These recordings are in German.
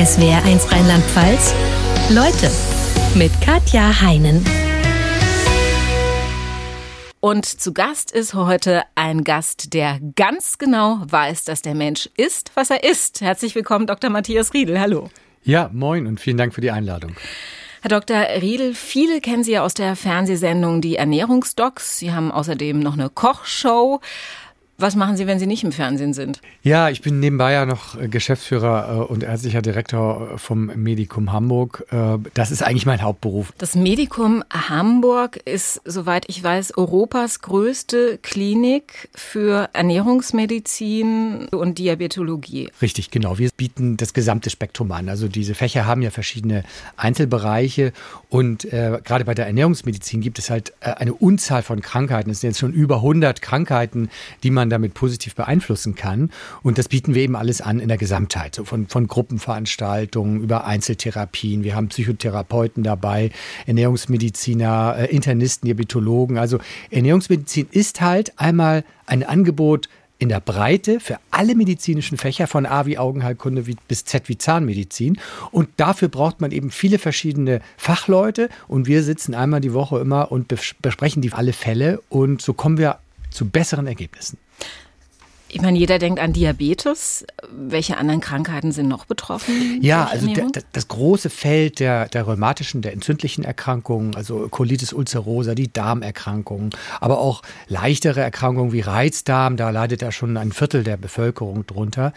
SWR1 Rheinland-Pfalz. Leute mit Katja Heinen. Und zu Gast ist heute ein Gast, der ganz genau weiß, dass der Mensch ist, was er ist. Herzlich willkommen, Dr. Matthias Riedel. Hallo. Ja, moin und vielen Dank für die Einladung. Herr Dr. Riedel, viele kennen Sie ja aus der Fernsehsendung Die Ernährungsdocs. Sie haben außerdem noch eine Kochshow. Was machen Sie, wenn Sie nicht im Fernsehen sind? Ja, ich bin nebenbei ja noch äh, Geschäftsführer äh, und ärztlicher Direktor äh, vom Medikum Hamburg. Das ist eigentlich mein Hauptberuf. Das Medikum Hamburg ist, soweit ich weiß, Europas größte Klinik für Ernährungsmedizin und Diabetologie. Richtig, genau. Wir bieten das gesamte Spektrum an. Also diese Fächer haben ja verschiedene Einzelbereiche und äh, gerade bei der Ernährungsmedizin gibt es halt eine Unzahl von Krankheiten. Es sind jetzt schon über 100 Krankheiten, die man damit positiv beeinflussen kann. Und das bieten wir eben alles an in der Gesamtheit, so von, von Gruppenveranstaltungen über Einzeltherapien. Wir haben Psychotherapeuten dabei, Ernährungsmediziner, äh, Internisten, Diabetologen. Also Ernährungsmedizin ist halt einmal ein Angebot in der Breite für alle medizinischen Fächer von A wie Augenheilkunde bis Z wie Zahnmedizin. Und dafür braucht man eben viele verschiedene Fachleute. Und wir sitzen einmal die Woche immer und besprechen die alle Fälle. Und so kommen wir zu besseren Ergebnissen. Ich meine, jeder denkt an Diabetes. Welche anderen Krankheiten sind noch betroffen? Ja, also der, das große Feld der, der rheumatischen, der entzündlichen Erkrankungen, also Colitis ulcerosa, die Darmerkrankungen, aber auch leichtere Erkrankungen wie Reizdarm, da leidet ja schon ein Viertel der Bevölkerung drunter.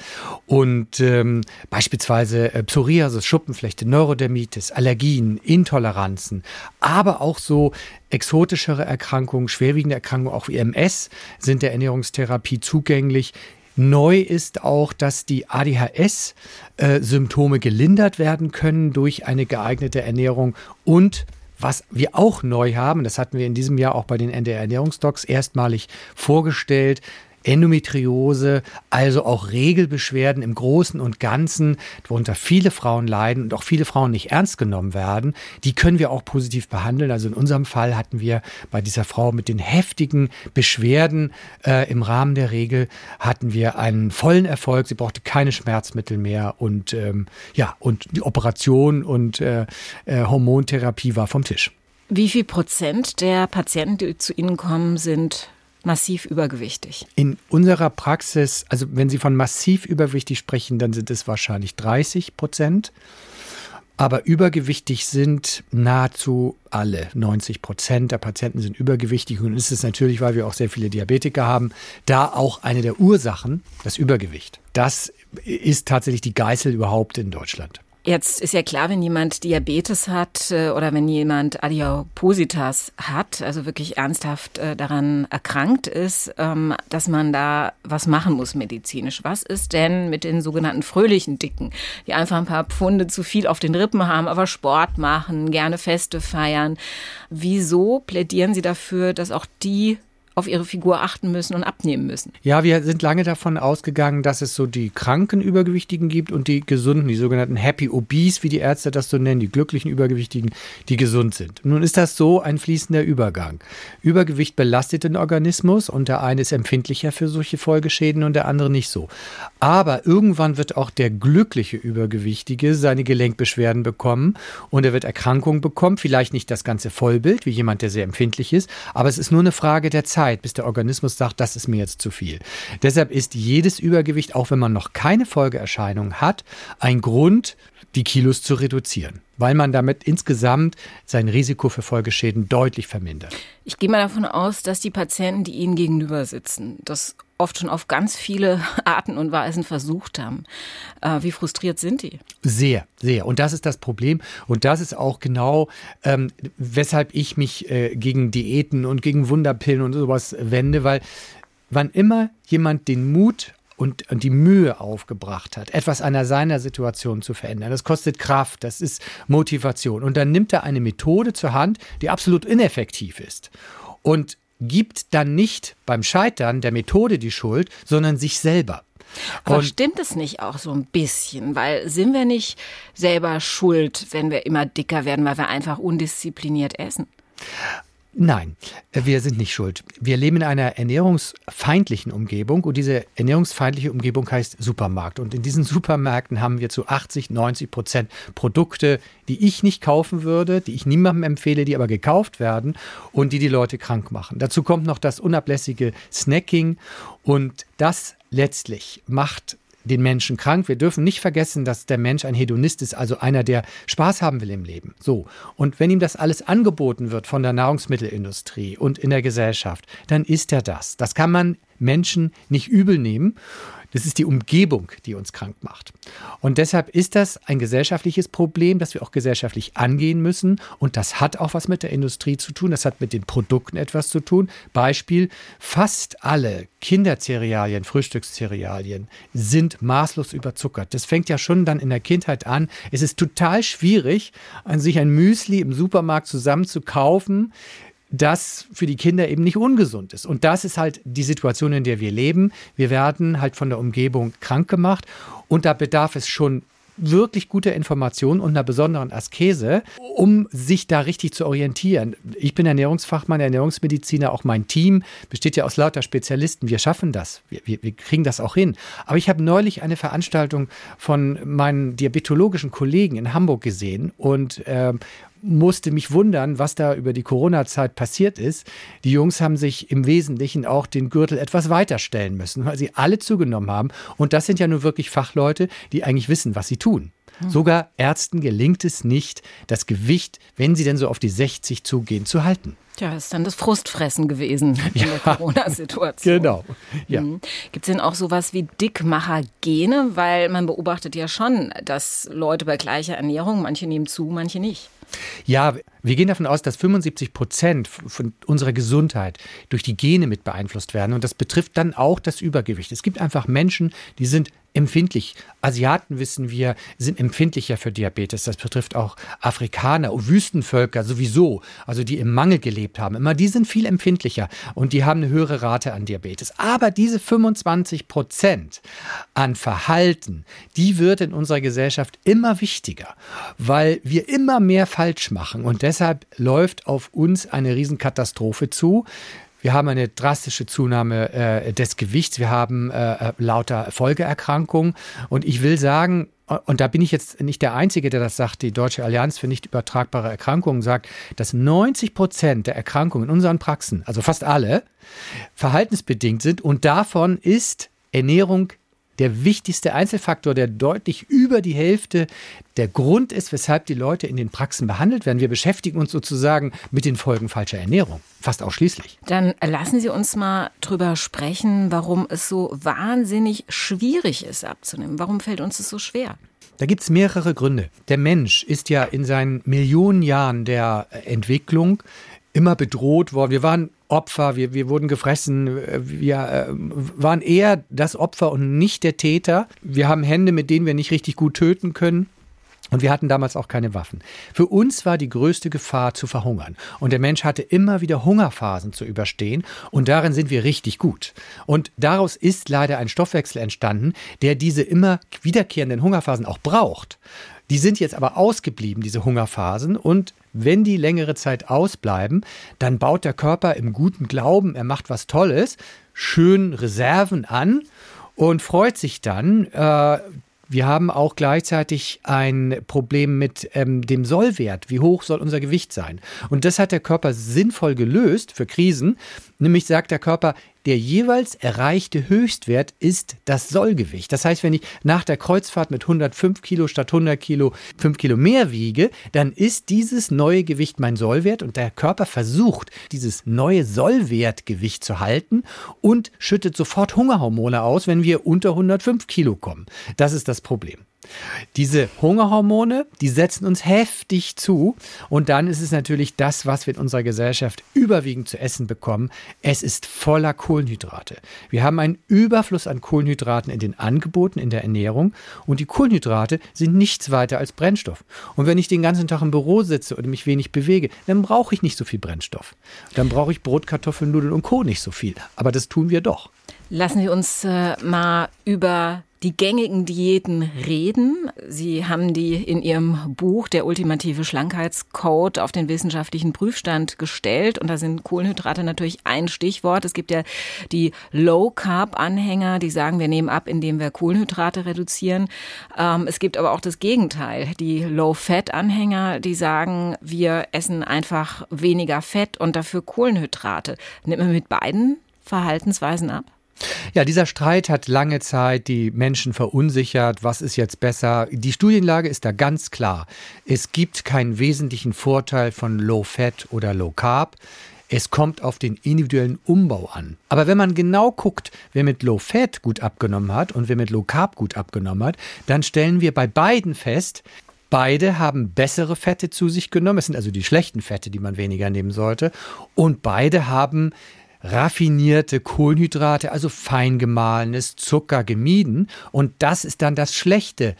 Und ähm, beispielsweise äh, Psoriasis, Schuppenflechte, Neurodermitis, Allergien, Intoleranzen, aber auch so exotischere Erkrankungen, schwerwiegende Erkrankungen, auch wie MS, sind der Ernährungstherapie zugänglich. Neu ist auch, dass die ADHS-Symptome äh, gelindert werden können durch eine geeignete Ernährung und was wir auch neu haben, das hatten wir in diesem Jahr auch bei den NDR Ernährungsdocs erstmalig vorgestellt, Endometriose, also auch Regelbeschwerden im Großen und Ganzen, worunter viele Frauen leiden und auch viele Frauen nicht ernst genommen werden, die können wir auch positiv behandeln. Also in unserem Fall hatten wir bei dieser Frau mit den heftigen Beschwerden äh, im Rahmen der Regel hatten wir einen vollen Erfolg. Sie brauchte keine Schmerzmittel mehr und ähm, ja und die Operation und äh, äh, Hormontherapie war vom Tisch. Wie viel Prozent der Patienten, die zu Ihnen kommen, sind massiv übergewichtig? In unserer Praxis, also wenn Sie von massiv übergewichtig sprechen, dann sind es wahrscheinlich 30 Prozent. Aber übergewichtig sind nahezu alle. 90 Prozent der Patienten sind übergewichtig. Und ist es natürlich, weil wir auch sehr viele Diabetiker haben, da auch eine der Ursachen, das Übergewicht. Das ist tatsächlich die Geißel überhaupt in Deutschland. Jetzt ist ja klar, wenn jemand Diabetes hat äh, oder wenn jemand Adipositas hat, also wirklich ernsthaft äh, daran erkrankt ist, ähm, dass man da was machen muss medizinisch. Was ist denn mit den sogenannten fröhlichen Dicken, die einfach ein paar Pfunde zu viel auf den Rippen haben, aber Sport machen, gerne Feste feiern? Wieso plädieren Sie dafür, dass auch die auf ihre Figur achten müssen und abnehmen müssen. Ja, wir sind lange davon ausgegangen, dass es so die kranken Übergewichtigen gibt und die gesunden, die sogenannten Happy Obese, wie die Ärzte das so nennen, die glücklichen Übergewichtigen, die gesund sind. Nun ist das so ein fließender Übergang. Übergewicht belastet den Organismus und der eine ist empfindlicher für solche Folgeschäden und der andere nicht so. Aber irgendwann wird auch der glückliche Übergewichtige seine Gelenkbeschwerden bekommen und er wird Erkrankungen bekommen, vielleicht nicht das ganze Vollbild, wie jemand, der sehr empfindlich ist, aber es ist nur eine Frage der Zeit. Zeit, bis der Organismus sagt, das ist mir jetzt zu viel. Deshalb ist jedes Übergewicht, auch wenn man noch keine Folgeerscheinung hat, ein Grund, die Kilos zu reduzieren, weil man damit insgesamt sein Risiko für Folgeschäden deutlich vermindert. Ich gehe mal davon aus, dass die Patienten, die Ihnen gegenüber sitzen, das oft schon auf ganz viele Arten und Weisen versucht haben. Äh, wie frustriert sind die? Sehr, sehr. Und das ist das Problem. Und das ist auch genau, ähm, weshalb ich mich äh, gegen Diäten und gegen Wunderpillen und sowas wende, weil wann immer jemand den Mut und, und die Mühe aufgebracht hat, etwas an seiner Situation zu verändern. Das kostet Kraft, das ist Motivation. Und dann nimmt er eine Methode zur Hand, die absolut ineffektiv ist. Und gibt dann nicht beim Scheitern der Methode die Schuld, sondern sich selber. Aber und stimmt es nicht auch so ein bisschen? Weil sind wir nicht selber schuld, wenn wir immer dicker werden, weil wir einfach undiszipliniert essen? Nein, wir sind nicht schuld. Wir leben in einer ernährungsfeindlichen Umgebung und diese ernährungsfeindliche Umgebung heißt Supermarkt. Und in diesen Supermärkten haben wir zu 80, 90 Prozent Produkte, die ich nicht kaufen würde, die ich niemandem empfehle, die aber gekauft werden und die die Leute krank machen. Dazu kommt noch das unablässige Snacking und das letztlich macht den Menschen krank. Wir dürfen nicht vergessen, dass der Mensch ein Hedonist ist, also einer, der Spaß haben will im Leben. So. Und wenn ihm das alles angeboten wird von der Nahrungsmittelindustrie und in der Gesellschaft, dann ist er das. Das kann man Menschen nicht übel nehmen. Das ist die Umgebung, die uns krank macht. Und deshalb ist das ein gesellschaftliches Problem, das wir auch gesellschaftlich angehen müssen. Und das hat auch was mit der Industrie zu tun. Das hat mit den Produkten etwas zu tun. Beispiel, fast alle Kindercerealien, Frühstückscerealien sind maßlos überzuckert. Das fängt ja schon dann in der Kindheit an. Es ist total schwierig, sich ein Müsli im Supermarkt zusammen zu kaufen, das für die Kinder eben nicht ungesund ist. Und das ist halt die Situation, in der wir leben. Wir werden halt von der Umgebung krank gemacht und da bedarf es schon wirklich guter Information und einer besonderen Askese, um sich da richtig zu orientieren. Ich bin Ernährungsfachmann, Ernährungsmediziner, auch mein Team besteht ja aus lauter Spezialisten. Wir schaffen das, wir, wir, wir kriegen das auch hin. Aber ich habe neulich eine Veranstaltung von meinen diabetologischen Kollegen in Hamburg gesehen und äh, musste mich wundern, was da über die Corona-Zeit passiert ist. Die Jungs haben sich im Wesentlichen auch den Gürtel etwas weiter stellen müssen, weil sie alle zugenommen haben. Und das sind ja nur wirklich Fachleute, die eigentlich wissen, was sie tun. Hm. Sogar Ärzten gelingt es nicht, das Gewicht, wenn sie denn so auf die 60 zugehen, zu halten. Tja, ist dann das Frustfressen gewesen in ja, der Corona-Situation. Genau. Ja. Mhm. Gibt es denn auch sowas wie Dickmacher-Gene? Weil man beobachtet ja schon, dass Leute bei gleicher Ernährung, manche nehmen zu, manche nicht. Ja, wir gehen davon aus, dass 75 Prozent von unserer Gesundheit durch die Gene mit beeinflusst werden. Und das betrifft dann auch das Übergewicht. Es gibt einfach Menschen, die sind empfindlich. Asiaten, wissen wir, sind empfindlicher für Diabetes. Das betrifft auch Afrikaner, Wüstenvölker sowieso, also die im Mangel gelebt haben. Immer die sind viel empfindlicher und die haben eine höhere Rate an Diabetes. Aber diese 25 Prozent an Verhalten, die wird in unserer Gesellschaft immer wichtiger, weil wir immer mehr falsch machen. Und deshalb läuft auf uns eine Riesenkatastrophe zu. Wir haben eine drastische Zunahme äh, des Gewichts. Wir haben äh, äh lauter Folgeerkrankungen. Und ich will sagen, und da bin ich jetzt nicht der Einzige, der das sagt, die Deutsche Allianz für nicht übertragbare Erkrankungen sagt, dass 90 Prozent der Erkrankungen in unseren Praxen, also fast alle, verhaltensbedingt sind. Und davon ist Ernährung der wichtigste Einzelfaktor, der deutlich über die Hälfte der Grund ist, weshalb die Leute in den Praxen behandelt werden. Wir beschäftigen uns sozusagen mit den Folgen falscher Ernährung, fast ausschließlich. Dann lassen Sie uns mal drüber sprechen, warum es so wahnsinnig schwierig ist abzunehmen. Warum fällt uns es so schwer? Da gibt es mehrere Gründe. Der Mensch ist ja in seinen Millionen Jahren der Entwicklung immer bedroht worden. Wir waren Opfer, wir, wir wurden gefressen, wir äh, waren eher das Opfer und nicht der Täter. Wir haben Hände, mit denen wir nicht richtig gut töten können. Und wir hatten damals auch keine Waffen. Für uns war die größte Gefahr zu verhungern. Und der Mensch hatte immer wieder Hungerphasen zu überstehen. Und darin sind wir richtig gut. Und daraus ist leider ein Stoffwechsel entstanden, der diese immer wiederkehrenden Hungerphasen auch braucht. Die sind jetzt aber ausgeblieben, diese Hungerphasen. Und wenn die längere Zeit ausbleiben, dann baut der Körper im guten Glauben, er macht was Tolles, schön Reserven an und freut sich dann. Äh, wir haben auch gleichzeitig ein Problem mit ähm, dem Sollwert. Wie hoch soll unser Gewicht sein? Und das hat der Körper sinnvoll gelöst für Krisen. Nämlich sagt der Körper, der jeweils erreichte Höchstwert ist das Sollgewicht. Das heißt, wenn ich nach der Kreuzfahrt mit 105 Kilo statt 100 Kilo 5 Kilo mehr wiege, dann ist dieses neue Gewicht mein Sollwert und der Körper versucht, dieses neue Sollwertgewicht zu halten und schüttet sofort Hungerhormone aus, wenn wir unter 105 Kilo kommen. Das ist das Problem. Diese Hungerhormone, die setzen uns heftig zu und dann ist es natürlich das, was wir in unserer Gesellschaft überwiegend zu essen bekommen. Es ist voller Kohlenhydrate. Wir haben einen Überfluss an Kohlenhydraten in den Angeboten in der Ernährung und die Kohlenhydrate sind nichts weiter als Brennstoff. Und wenn ich den ganzen Tag im Büro sitze oder mich wenig bewege, dann brauche ich nicht so viel Brennstoff. Dann brauche ich Brot, Kartoffeln, Nudeln und Co. nicht so viel. Aber das tun wir doch. Lassen Sie uns äh, mal über die gängigen Diäten reden. Sie haben die in Ihrem Buch Der ultimative Schlankheitscode auf den wissenschaftlichen Prüfstand gestellt. Und da sind Kohlenhydrate natürlich ein Stichwort. Es gibt ja die Low-Carb-Anhänger, die sagen, wir nehmen ab, indem wir Kohlenhydrate reduzieren. Ähm, es gibt aber auch das Gegenteil. Die Low-Fat-Anhänger, die sagen, wir essen einfach weniger Fett und dafür Kohlenhydrate. Nimmt man mit beiden Verhaltensweisen ab? Ja, dieser Streit hat lange Zeit die Menschen verunsichert. Was ist jetzt besser? Die Studienlage ist da ganz klar. Es gibt keinen wesentlichen Vorteil von Low Fat oder Low Carb. Es kommt auf den individuellen Umbau an. Aber wenn man genau guckt, wer mit Low Fat gut abgenommen hat und wer mit Low Carb gut abgenommen hat, dann stellen wir bei beiden fest, Beide haben bessere Fette zu sich genommen. Es sind also die schlechten Fette, die man weniger nehmen sollte. Und beide haben raffinierte Kohlenhydrate, also fein gemahlenes Zucker gemieden. Und das ist dann das Schlechte.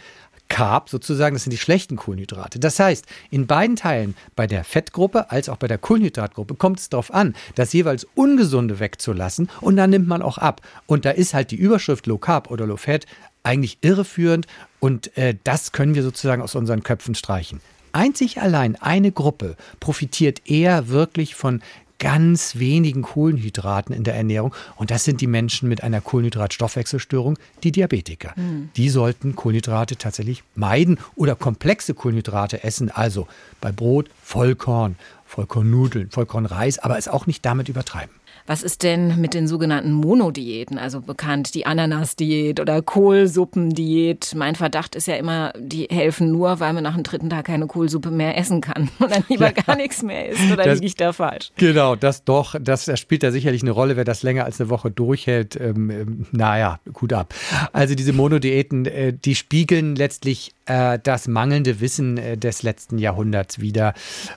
Carb sozusagen, das sind die schlechten Kohlenhydrate. Das heißt, in beiden Teilen, bei der Fettgruppe als auch bei der Kohlenhydratgruppe, kommt es darauf an, das jeweils Ungesunde wegzulassen und dann nimmt man auch ab. Und da ist halt die Überschrift Low Carb oder Low Fat eigentlich irreführend und äh, das können wir sozusagen aus unseren Köpfen streichen. Einzig allein eine Gruppe profitiert eher wirklich von ganz wenigen Kohlenhydraten in der Ernährung. Und das sind die Menschen mit einer Kohlenhydratstoffwechselstörung, die Diabetiker. Mhm. Die sollten Kohlenhydrate tatsächlich meiden oder komplexe Kohlenhydrate essen. Also bei Brot Vollkorn, Vollkornnudeln, Vollkornreis, aber es auch nicht damit übertreiben. Was ist denn mit den sogenannten Monodiäten, also bekannt die Ananas-Diät oder Kohlsuppendiät? Mein Verdacht ist ja immer, die helfen nur, weil man nach dem dritten Tag keine Kohlsuppe mehr essen kann und dann lieber ja. gar nichts mehr isst. Oder das, liege ich da falsch? Genau, das doch, das, das spielt da sicherlich eine Rolle. Wer das länger als eine Woche durchhält, ähm, ähm naja, gut ab. Also diese Monodiäten, äh, die spiegeln letztlich äh, das mangelnde Wissen äh, des letzten Jahrhunderts wieder.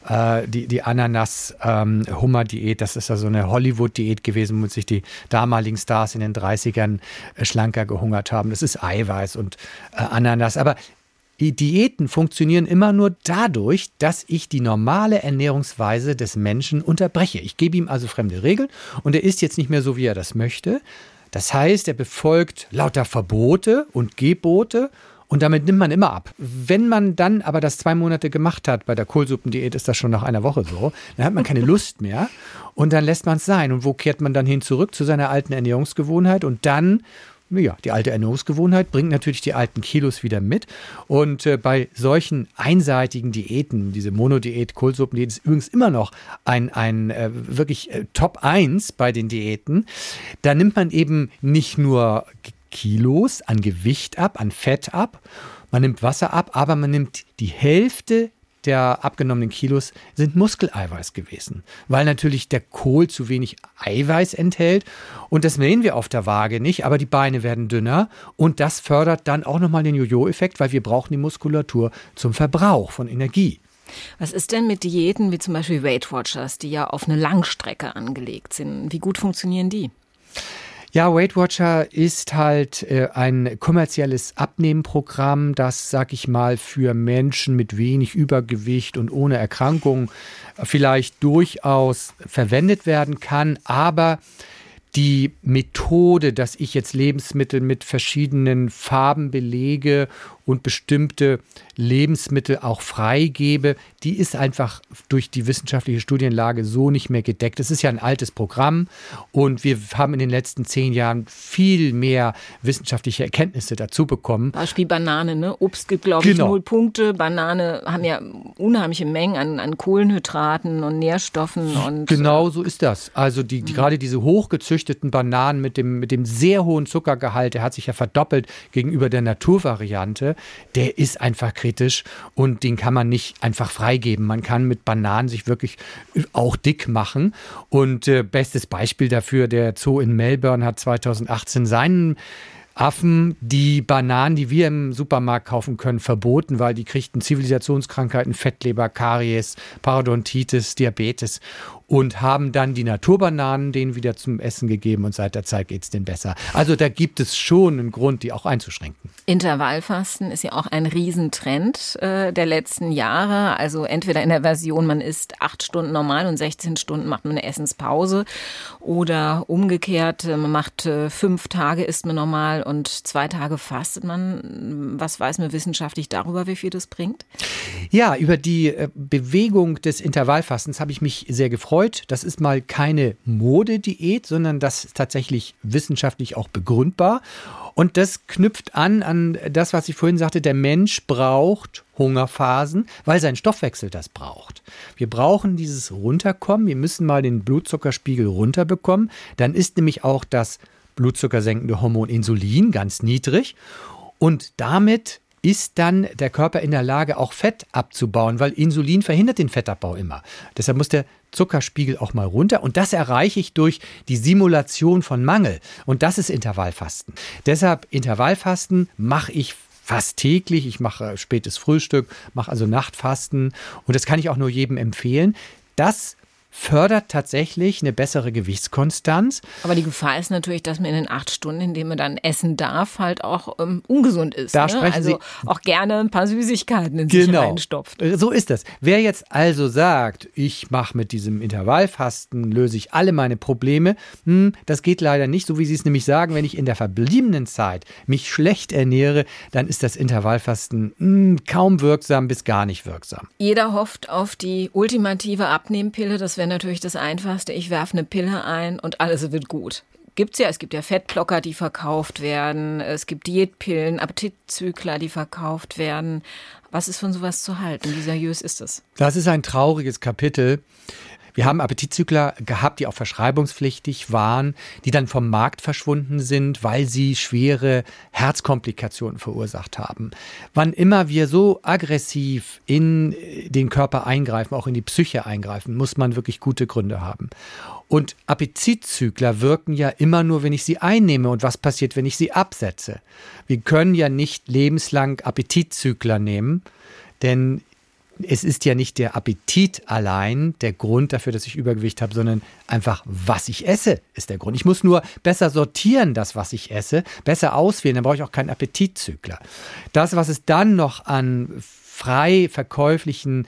Äh, die die Ananas-Hummer-Diät, ähm, das ist ja so eine Hollywood- Diät gewesen, womit sich die damaligen Stars in den 30ern äh, schlanker gehungert haben. Das ist Eiweiß und äh, Ananas. Aber die Diäten funktionieren immer nur dadurch, dass ich die normale Ernährungsweise des Menschen unterbreche. Ich gebe ihm also fremde Regeln und er isst jetzt nicht mehr so, wie er das möchte. Das heißt, er befolgt lauter Verbote und Gebote und damit nimmt man immer ab. Wenn man dann aber das zwei Monate gemacht hat, bei der Kohlsuppendiät ist das schon nach einer Woche so, dann hat man keine Lust mehr und dann lässt man es sein. Und wo kehrt man dann hin zurück? Zu seiner alten Ernährungsgewohnheit und dann ja, die alte Ernährungsgewohnheit bringt natürlich die alten Kilos wieder mit. Und äh, bei solchen einseitigen Diäten, diese Monodiät, Kohlsuppendiät ist übrigens immer noch ein, ein äh, wirklich äh, Top 1 bei den Diäten. Da nimmt man eben nicht nur Kilos an Gewicht ab, an Fett ab. Man nimmt Wasser ab, aber man nimmt die Hälfte der abgenommenen Kilos sind Muskeleiweiß gewesen, weil natürlich der Kohl zu wenig Eiweiß enthält und das sehen wir auf der Waage nicht, aber die Beine werden dünner und das fördert dann auch nochmal den Jojo-Effekt, weil wir brauchen die Muskulatur zum Verbrauch von Energie. Was ist denn mit Diäten wie zum Beispiel Weight Watchers, die ja auf eine Langstrecke angelegt sind? Wie gut funktionieren die? Ja, Weight Watcher ist halt äh, ein kommerzielles Abnehmprogramm, das, sag ich mal, für Menschen mit wenig Übergewicht und ohne Erkrankung vielleicht durchaus verwendet werden kann, aber die Methode, dass ich jetzt Lebensmittel mit verschiedenen Farben belege und bestimmte Lebensmittel auch freigebe, die ist einfach durch die wissenschaftliche Studienlage so nicht mehr gedeckt. Es ist ja ein altes Programm und wir haben in den letzten zehn Jahren viel mehr wissenschaftliche Erkenntnisse dazu bekommen. Beispiel Banane, ne? Obst gibt, glaube genau. ich, null Punkte. Banane haben ja unheimliche Mengen an, an Kohlenhydraten und Nährstoffen. Und, genau so ist das. Also die, die, mhm. gerade diese hochgezüchteten Bananen mit dem, mit dem sehr hohen Zuckergehalt, der hat sich ja verdoppelt gegenüber der Naturvariante der ist einfach kritisch und den kann man nicht einfach freigeben. Man kann mit Bananen sich wirklich auch dick machen. Und äh, bestes Beispiel dafür, der Zoo in Melbourne hat 2018 seinen Affen die Bananen, die wir im Supermarkt kaufen können, verboten, weil die kriegten Zivilisationskrankheiten, Fettleber, Karies, Parodontitis, Diabetes und haben dann die Naturbananen denen wieder zum Essen gegeben und seit der Zeit geht es denen besser. Also da gibt es schon einen Grund, die auch einzuschränken. Intervallfasten ist ja auch ein Riesentrend äh, der letzten Jahre. Also entweder in der Version, man isst acht Stunden normal und 16 Stunden macht man eine Essenspause oder umgekehrt, äh, man macht äh, fünf Tage isst man normal und zwei Tage fastet man. Was weiß man wissenschaftlich darüber, wie viel das bringt? Ja, über die äh, Bewegung des Intervallfastens habe ich mich sehr gefreut betreut. Das ist mal keine Modediät, sondern das ist tatsächlich wissenschaftlich auch begründbar. Und das knüpft an an das, was ich vorhin sagte, der Mensch braucht Hungerphasen, weil sein Stoffwechsel das braucht. Wir brauchen dieses Runterkommen, wir müssen mal den Blutzuckerspiegel runterbekommen, dann ist nämlich auch das blutzuckersenkende Hormon Insulin ganz niedrig und damit ist dann der Körper in der Lage, auch Fett abzubauen, weil Insulin verhindert den Fettabbau immer. Deshalb muss der Zuckerspiegel auch mal runter. Und das erreiche ich durch die Simulation von Mangel. Und das ist Intervallfasten. Deshalb Intervallfasten mache ich fast täglich. Ich mache spätes Frühstück, mache also Nachtfasten. Und das kann ich auch nur jedem empfehlen. Das fördert tatsächlich eine bessere Gewichtskonstanz. Aber die Gefahr ist natürlich, dass man in den acht Stunden, in denen man dann essen darf, halt auch ähm, ungesund ist. Da ne? sprechen also Sie auch gerne ein paar Süßigkeiten in genau. sich reinstopft. So ist das. Wer jetzt also sagt, ich mache mit diesem Intervallfasten, löse ich alle meine Probleme, hm, das geht leider nicht, so wie Sie es nämlich sagen, wenn ich in der verbliebenen Zeit mich schlecht ernähre, dann ist das Intervallfasten hm, kaum wirksam bis gar nicht wirksam. Jeder hofft auf die ultimative Abnehmpille, das wäre wäre natürlich das Einfachste. Ich werfe eine Pille ein und alles wird gut. Gibt's ja, es gibt ja Fettblocker, die verkauft werden, es gibt Diätpillen, Appetitzykler, die verkauft werden. Was ist von sowas zu halten? Wie seriös ist das? Das ist ein trauriges Kapitel. Wir haben Appetitzügler gehabt, die auch verschreibungspflichtig waren, die dann vom Markt verschwunden sind, weil sie schwere Herzkomplikationen verursacht haben. Wann immer wir so aggressiv in den Körper eingreifen, auch in die Psyche eingreifen, muss man wirklich gute Gründe haben. Und Appetitzügler wirken ja immer nur, wenn ich sie einnehme. Und was passiert, wenn ich sie absetze? Wir können ja nicht lebenslang Appetitzügler nehmen, denn es ist ja nicht der Appetit allein der Grund dafür, dass ich Übergewicht habe, sondern einfach, was ich esse, ist der Grund. Ich muss nur besser sortieren, das, was ich esse, besser auswählen, dann brauche ich auch keinen Appetitzügler. Das, was es dann noch an frei verkäuflichen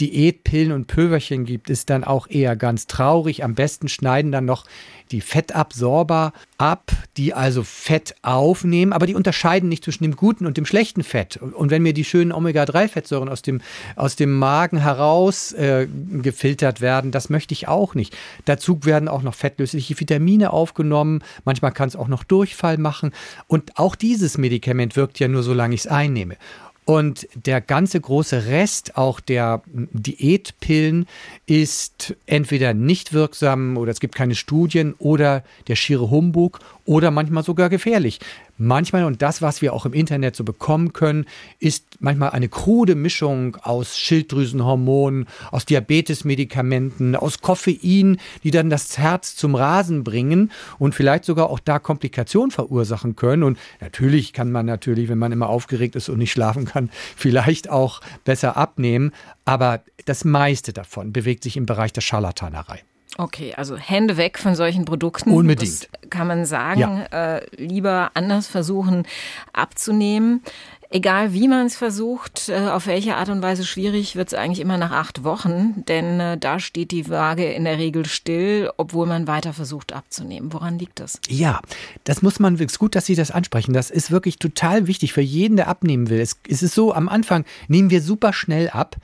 Diätpillen und Pülverchen gibt, ist dann auch eher ganz traurig. Am besten schneiden dann noch die Fettabsorber ab, die also Fett aufnehmen, aber die unterscheiden nicht zwischen dem guten und dem schlechten Fett. Und wenn mir die schönen Omega-3-Fettsäuren aus dem, aus dem Magen heraus äh, gefiltert werden, das möchte ich auch nicht. Dazu werden auch noch fettlösliche Vitamine aufgenommen. Manchmal kann es auch noch Durchfall machen. Und auch dieses Medikament wirkt ja nur, solange ich es einnehme. Und der ganze große Rest auch der Diätpillen ist entweder nicht wirksam oder es gibt keine Studien oder der schiere Humbug oder manchmal sogar gefährlich. Manchmal, und das, was wir auch im Internet so bekommen können, ist manchmal eine krude Mischung aus Schilddrüsenhormonen, aus Diabetesmedikamenten, aus Koffein, die dann das Herz zum Rasen bringen und vielleicht sogar auch da Komplikationen verursachen können. Und natürlich kann man natürlich, wenn man immer aufgeregt ist und nicht schlafen kann, vielleicht auch besser abnehmen. Aber das meiste davon bewegt sich im Bereich der Scharlatanerei. Okay, also Hände weg von solchen Produkten. Unbedingt. Das kann man sagen. Ja. Äh, lieber anders versuchen abzunehmen. Egal wie man es versucht, äh, auf welche Art und Weise schwierig, wird es eigentlich immer nach acht Wochen, denn äh, da steht die Waage in der Regel still, obwohl man weiter versucht abzunehmen. Woran liegt das? Ja, das muss man, es ist gut, dass Sie das ansprechen. Das ist wirklich total wichtig für jeden, der abnehmen will. Es, es ist so, am Anfang nehmen wir super schnell ab,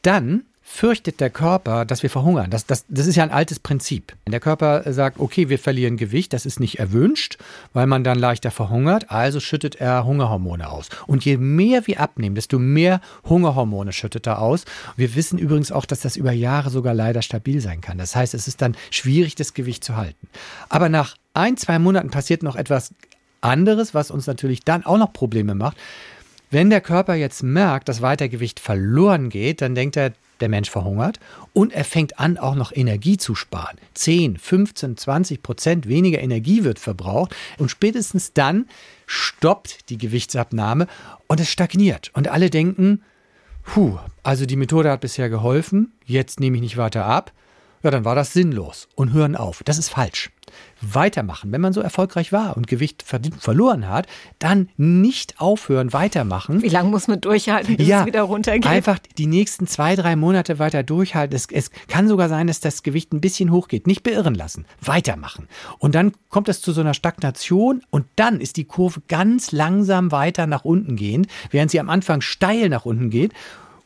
dann fürchtet der Körper, dass wir verhungern. Das, das, das ist ja ein altes Prinzip. Der Körper sagt, okay, wir verlieren Gewicht, das ist nicht erwünscht, weil man dann leichter verhungert, also schüttet er Hungerhormone aus. Und je mehr wir abnehmen, desto mehr Hungerhormone schüttet er aus. Wir wissen übrigens auch, dass das über Jahre sogar leider stabil sein kann. Das heißt, es ist dann schwierig, das Gewicht zu halten. Aber nach ein, zwei Monaten passiert noch etwas anderes, was uns natürlich dann auch noch Probleme macht. Wenn der Körper jetzt merkt, dass Weitergewicht verloren geht, dann denkt er, der Mensch verhungert und er fängt an, auch noch Energie zu sparen. 10, 15, 20 Prozent weniger Energie wird verbraucht und spätestens dann stoppt die Gewichtsabnahme und es stagniert. Und alle denken, puh, also die Methode hat bisher geholfen, jetzt nehme ich nicht weiter ab ja, dann war das sinnlos und hören auf. Das ist falsch. Weitermachen. Wenn man so erfolgreich war und Gewicht verloren hat, dann nicht aufhören, weitermachen. Wie lange muss man durchhalten, bis ja, es wieder runtergeht? Einfach die nächsten zwei, drei Monate weiter durchhalten. Es, es kann sogar sein, dass das Gewicht ein bisschen hochgeht. Nicht beirren lassen. Weitermachen. Und dann kommt es zu so einer Stagnation und dann ist die Kurve ganz langsam weiter nach unten gehend, während sie am Anfang steil nach unten geht.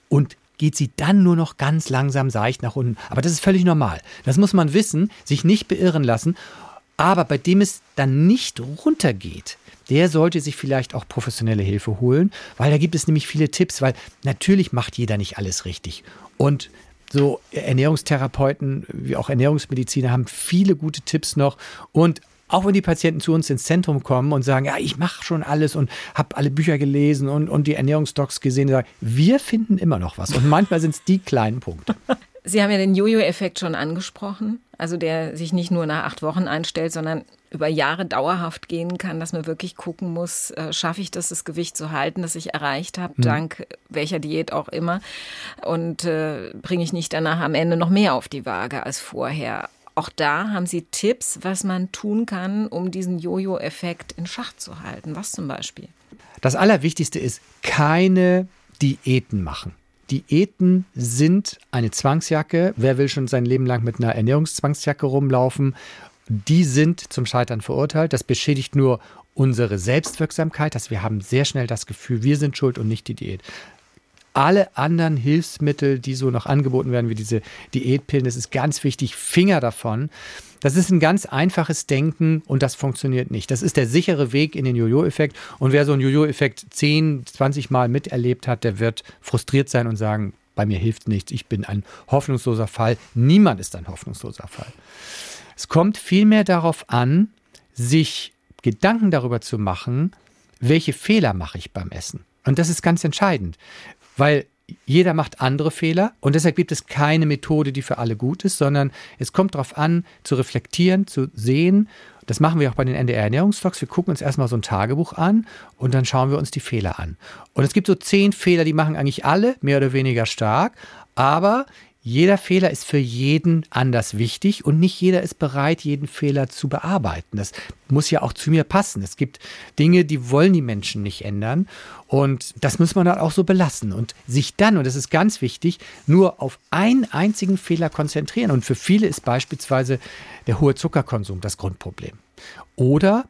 Und geht sie dann nur noch ganz langsam seicht nach unten. Aber das ist völlig normal. Das muss man wissen, sich nicht beirren lassen. Aber bei dem es dann nicht runtergeht, der sollte sich vielleicht auch professionelle Hilfe holen, weil da gibt es nämlich viele Tipps, weil natürlich macht jeder nicht alles richtig. Und so Ernährungstherapeuten wie auch Ernährungsmediziner haben viele gute Tipps noch und auch wenn die Patienten zu uns ins Zentrum kommen und sagen, ja, ich mache schon alles und habe alle Bücher gelesen und, und die Ernährungsdocs gesehen, sagen, wir finden immer noch was. Und manchmal sind es die kleinen Punkte. Sie haben ja den Jojo-Effekt schon angesprochen, also der sich nicht nur nach acht Wochen einstellt, sondern über Jahre dauerhaft gehen kann, dass man wirklich gucken muss, äh, schaffe ich das, das Gewicht zu halten, das ich erreicht habe, mhm. dank welcher Diät auch immer, und äh, bringe ich nicht danach am Ende noch mehr auf die Waage als vorher. Auch da haben Sie Tipps, was man tun kann, um diesen Jojo-Effekt in Schach zu halten. Was zum Beispiel? Das Allerwichtigste ist, keine Diäten machen. Diäten sind eine Zwangsjacke. Wer will schon sein Leben lang mit einer Ernährungszwangsjacke rumlaufen? Die sind zum Scheitern verurteilt. Das beschädigt nur unsere Selbstwirksamkeit, dass wir haben sehr schnell das Gefühl, wir sind schuld und nicht die Diät alle anderen Hilfsmittel, die so noch angeboten werden, wie diese Diätpillen, das ist ganz wichtig, Finger davon. Das ist ein ganz einfaches Denken und das funktioniert nicht. Das ist der sichere Weg in den Jojo-Effekt. Und wer so einen Jojo-Effekt 10, 20 Mal miterlebt hat, der wird frustriert sein und sagen, bei mir hilft nichts, ich bin ein hoffnungsloser Fall. Niemand ist ein hoffnungsloser Fall. Es kommt vielmehr darauf an, sich Gedanken darüber zu machen, welche Fehler mache ich beim Essen. Und das ist ganz entscheidend weil jeder macht andere Fehler und deshalb gibt es keine Methode, die für alle gut ist, sondern es kommt darauf an, zu reflektieren, zu sehen. Das machen wir auch bei den NDR Ernährungstalks. Wir gucken uns erstmal so ein Tagebuch an und dann schauen wir uns die Fehler an. Und es gibt so zehn Fehler, die machen eigentlich alle, mehr oder weniger stark, aber jeder Fehler ist für jeden anders wichtig und nicht jeder ist bereit, jeden Fehler zu bearbeiten. Das muss ja auch zu mir passen. Es gibt Dinge, die wollen die Menschen nicht ändern und das muss man dann auch so belassen und sich dann, und das ist ganz wichtig, nur auf einen einzigen Fehler konzentrieren. Und für viele ist beispielsweise der hohe Zuckerkonsum das Grundproblem. Oder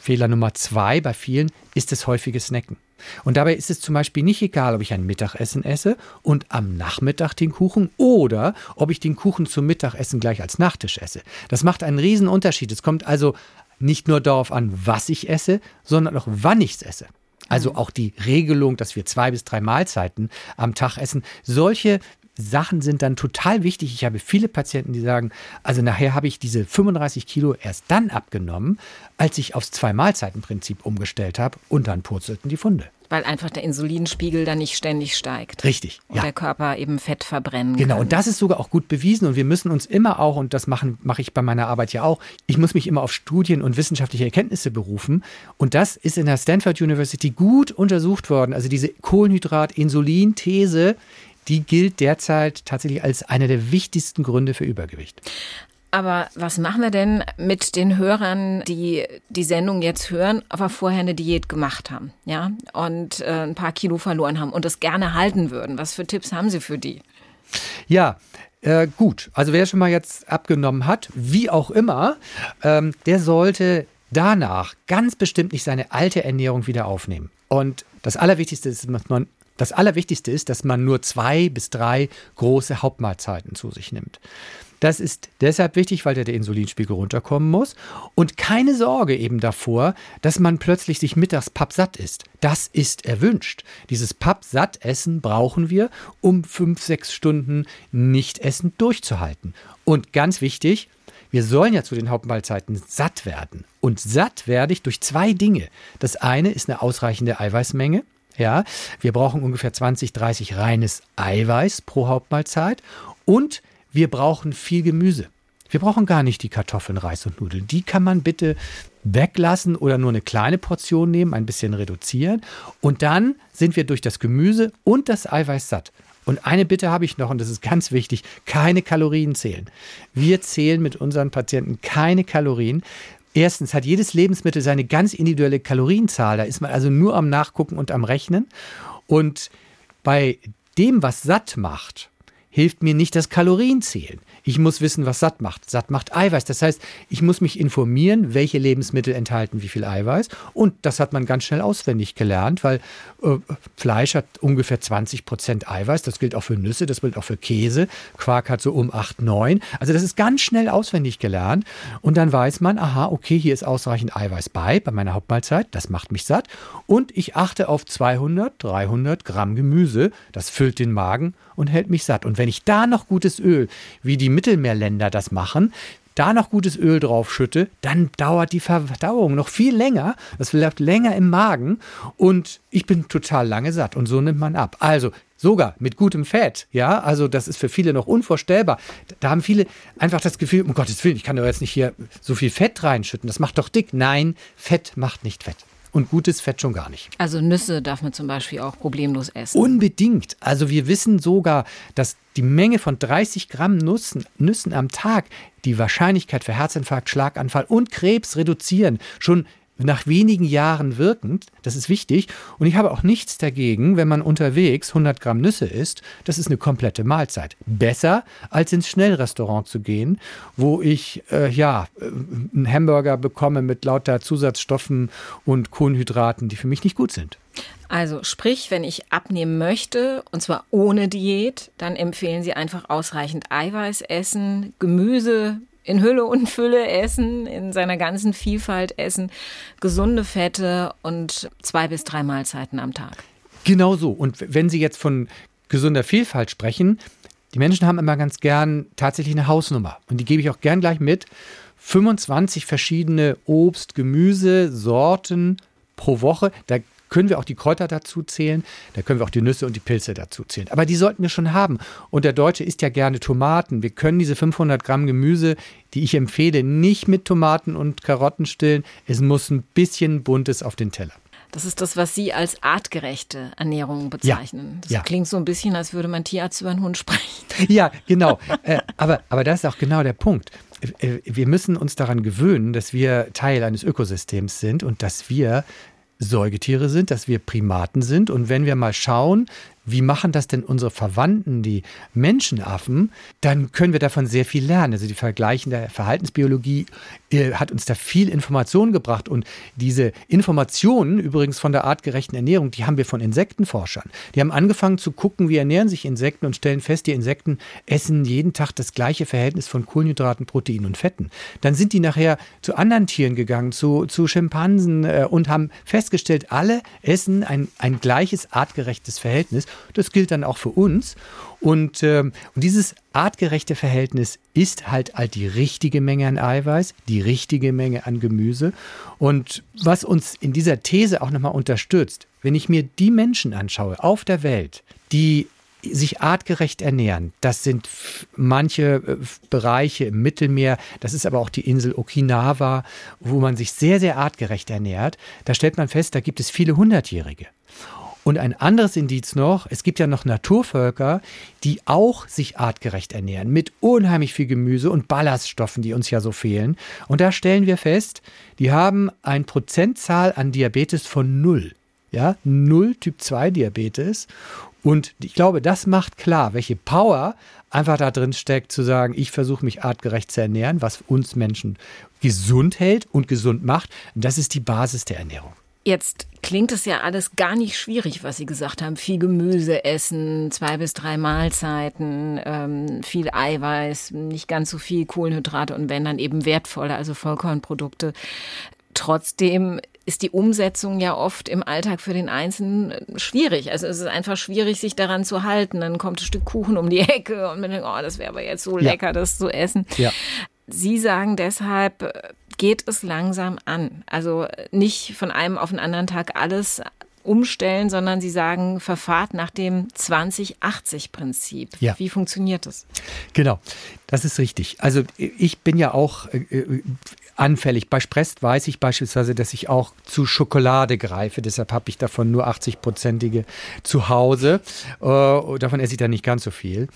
Fehler Nummer zwei bei vielen ist das häufige Snacken. Und dabei ist es zum Beispiel nicht egal, ob ich ein Mittagessen esse und am Nachmittag den Kuchen oder ob ich den Kuchen zum Mittagessen gleich als Nachtisch esse. Das macht einen riesen Unterschied. Es kommt also nicht nur darauf an, was ich esse, sondern auch wann ich es esse. Also mhm. auch die Regelung, dass wir zwei bis drei Mahlzeiten am Tag essen. Solche Sachen sind dann total wichtig. Ich habe viele Patienten, die sagen, also nachher habe ich diese 35 Kilo erst dann abgenommen, als ich aufs Zwei-Mahlzeiten-Prinzip umgestellt habe und dann purzelten die Funde. Weil einfach der Insulinspiegel dann nicht ständig steigt. Richtig. Und ja. der Körper eben Fett verbrennen Genau, kann. und das ist sogar auch gut bewiesen. Und wir müssen uns immer auch, und das machen, mache ich bei meiner Arbeit ja auch, ich muss mich immer auf Studien und wissenschaftliche Erkenntnisse berufen. Und das ist in der Stanford University gut untersucht worden. Also diese Kohlenhydrat-Insulin-These, die gilt derzeit tatsächlich als einer der wichtigsten Gründe für Übergewicht. Aber was machen wir denn mit den Hörern, die die Sendung jetzt hören, aber vorher eine Diät gemacht haben, ja, und äh, ein paar Kilo verloren haben und das gerne halten würden? Was für Tipps haben Sie für die? Ja, äh, gut. Also wer schon mal jetzt abgenommen hat, wie auch immer, ähm, der sollte danach ganz bestimmt nicht seine alte Ernährung wieder aufnehmen. Und das Allerwichtigste ist, dass man das Allerwichtigste ist, dass man nur zwei bis drei große Hauptmahlzeiten zu sich nimmt. Das ist deshalb wichtig, weil der, Insulinspiegel runterkommen muss. Und keine Sorge eben davor, dass man plötzlich sich mittags pappsatt ist. Das ist erwünscht. Dieses Pappsattessen brauchen wir, um fünf, sechs Stunden Nichtessen durchzuhalten. Und ganz wichtig, wir sollen ja zu den Hauptmahlzeiten satt werden. Und satt werde ich durch zwei Dinge. Das eine ist eine ausreichende Eiweißmenge. Ja, wir brauchen ungefähr 20, 30 reines Eiweiß pro Hauptmahlzeit und wir brauchen viel Gemüse. Wir brauchen gar nicht die Kartoffeln, Reis und Nudeln. Die kann man bitte weglassen oder nur eine kleine Portion nehmen, ein bisschen reduzieren. Und dann sind wir durch das Gemüse und das Eiweiß satt. Und eine Bitte habe ich noch, und das ist ganz wichtig, keine Kalorien zählen. Wir zählen mit unseren Patienten keine Kalorien. Erstens hat jedes Lebensmittel seine ganz individuelle Kalorienzahl. Da ist man also nur am Nachgucken und am Rechnen. Und bei dem, was satt macht, hilft mir nicht das Kalorienzählen. Ich muss wissen, was satt macht. Satt macht Eiweiß. Das heißt, ich muss mich informieren, welche Lebensmittel enthalten wie viel Eiweiß. Und das hat man ganz schnell auswendig gelernt, weil äh, Fleisch hat ungefähr 20 Prozent Eiweiß. Das gilt auch für Nüsse, das gilt auch für Käse. Quark hat so um 8, 9. Also das ist ganz schnell auswendig gelernt. Und dann weiß man, aha, okay, hier ist ausreichend Eiweiß bei, bei meiner Hauptmahlzeit. Das macht mich satt. Und ich achte auf 200, 300 Gramm Gemüse. Das füllt den Magen und hält mich satt. Und wenn ich da noch gutes Öl, wie die Mittelmeerländer das machen, da noch gutes Öl drauf schütte, dann dauert die Verdauung noch viel länger. Das bleibt länger im Magen und ich bin total lange satt und so nimmt man ab. Also sogar mit gutem Fett, ja, also das ist für viele noch unvorstellbar. Da haben viele einfach das Gefühl, um Gottes Willen, ich kann doch jetzt nicht hier so viel Fett reinschütten, das macht doch dick. Nein, Fett macht nicht Fett. Und gutes Fett schon gar nicht. Also Nüsse darf man zum Beispiel auch problemlos essen. Unbedingt. Also wir wissen sogar, dass die Menge von 30 Gramm Nüssen, Nüssen am Tag die Wahrscheinlichkeit für Herzinfarkt, Schlaganfall und Krebs reduzieren. Schon nach wenigen Jahren wirkend. Das ist wichtig. Und ich habe auch nichts dagegen, wenn man unterwegs 100 Gramm Nüsse isst. Das ist eine komplette Mahlzeit. Besser, als ins Schnellrestaurant zu gehen, wo ich äh, ja äh, einen Hamburger bekomme mit lauter Zusatzstoffen und Kohlenhydraten, die für mich nicht gut sind. Also sprich, wenn ich abnehmen möchte, und zwar ohne Diät, dann empfehlen Sie einfach ausreichend Eiweiß essen, Gemüse, in Hülle und Fülle essen, in seiner ganzen Vielfalt essen, gesunde Fette und zwei bis drei Mahlzeiten am Tag. Genau so. Und wenn Sie jetzt von gesunder Vielfalt sprechen, die Menschen haben immer ganz gern tatsächlich eine Hausnummer. Und die gebe ich auch gern gleich mit. 25 verschiedene Obst, Gemüse, Sorten pro Woche. Da können wir auch die Kräuter dazu zählen, da können wir auch die Nüsse und die Pilze dazu zählen. Aber die sollten wir schon haben. Und der Deutsche isst ja gerne Tomaten. Wir können diese 500 Gramm Gemüse, die ich empfehle, nicht mit Tomaten und Karotten stillen. Es muss ein bisschen Buntes auf den Teller. Das ist das, was Sie als artgerechte Ernährung bezeichnen. Ja, das ja. klingt so ein bisschen, als würde man Tierarzt über einen Hund sprechen. Ja, genau. äh, aber, aber das ist auch genau der Punkt. Äh, wir müssen uns daran gewöhnen, dass wir Teil eines Ökosystems sind und dass wir Säugetiere sind, dass wir Primaten sind. Und wenn wir mal schauen, wie machen das denn unsere Verwandten, die Menschenaffen, dann können wir davon sehr viel lernen. Also die Vergleichen der Verhaltensbiologie äh, hat uns da viel Information gebracht. Und diese Informationen, übrigens von der artgerechten Ernährung, die haben wir von Insektenforschern. Die haben angefangen zu gucken, wie ernähren sich Insekten und stellen fest, die Insekten essen jeden Tag das gleiche Verhältnis von Kohlenhydraten, Proteinen und Fetten. Dann sind die nachher zu anderen Tieren gegangen, zu, zu Schimpansen äh, und haben festgestellt, alle essen ein, ein gleiches artgerechtes Verhältnis. Das gilt dann auch für uns. Und, äh, und dieses artgerechte Verhältnis ist halt halt die richtige Menge an Eiweiß, die richtige Menge an Gemüse. Und was uns in dieser These auch nochmal unterstützt, wenn ich mir die Menschen anschaue auf der Welt, die sich artgerecht ernähren. Das sind manche äh, Bereiche im Mittelmeer, das ist aber auch die Insel Okinawa, wo man sich sehr, sehr artgerecht ernährt. Da stellt man fest, da gibt es viele Hundertjährige. Und ein anderes Indiz noch, es gibt ja noch Naturvölker, die auch sich artgerecht ernähren, mit unheimlich viel Gemüse und Ballaststoffen, die uns ja so fehlen. Und da stellen wir fest, die haben eine Prozentzahl an Diabetes von null. Ja, null Typ 2 Diabetes. Und ich glaube, das macht klar, welche Power einfach da drin steckt, zu sagen, ich versuche mich artgerecht zu ernähren, was uns Menschen gesund hält und gesund macht. Das ist die Basis der Ernährung. Jetzt klingt es ja alles gar nicht schwierig, was Sie gesagt haben. Viel Gemüse essen, zwei bis drei Mahlzeiten, ähm, viel Eiweiß, nicht ganz so viel Kohlenhydrate und wenn dann eben wertvolle, also Vollkornprodukte. Trotzdem ist die Umsetzung ja oft im Alltag für den Einzelnen schwierig. Also es ist einfach schwierig, sich daran zu halten. Dann kommt ein Stück Kuchen um die Ecke und man denkt, oh, das wäre aber jetzt so lecker, ja. das zu essen. Ja. Sie sagen deshalb, geht es langsam an. Also nicht von einem auf den anderen Tag alles umstellen, sondern Sie sagen, verfahrt nach dem 20-80-Prinzip. Ja. Wie funktioniert das? Genau, das ist richtig. Also ich bin ja auch äh, äh anfällig. Bei Sprest weiß ich beispielsweise, dass ich auch zu Schokolade greife. Deshalb habe ich davon nur 80-prozentige zu Hause. Äh, davon esse ich dann nicht ganz so viel.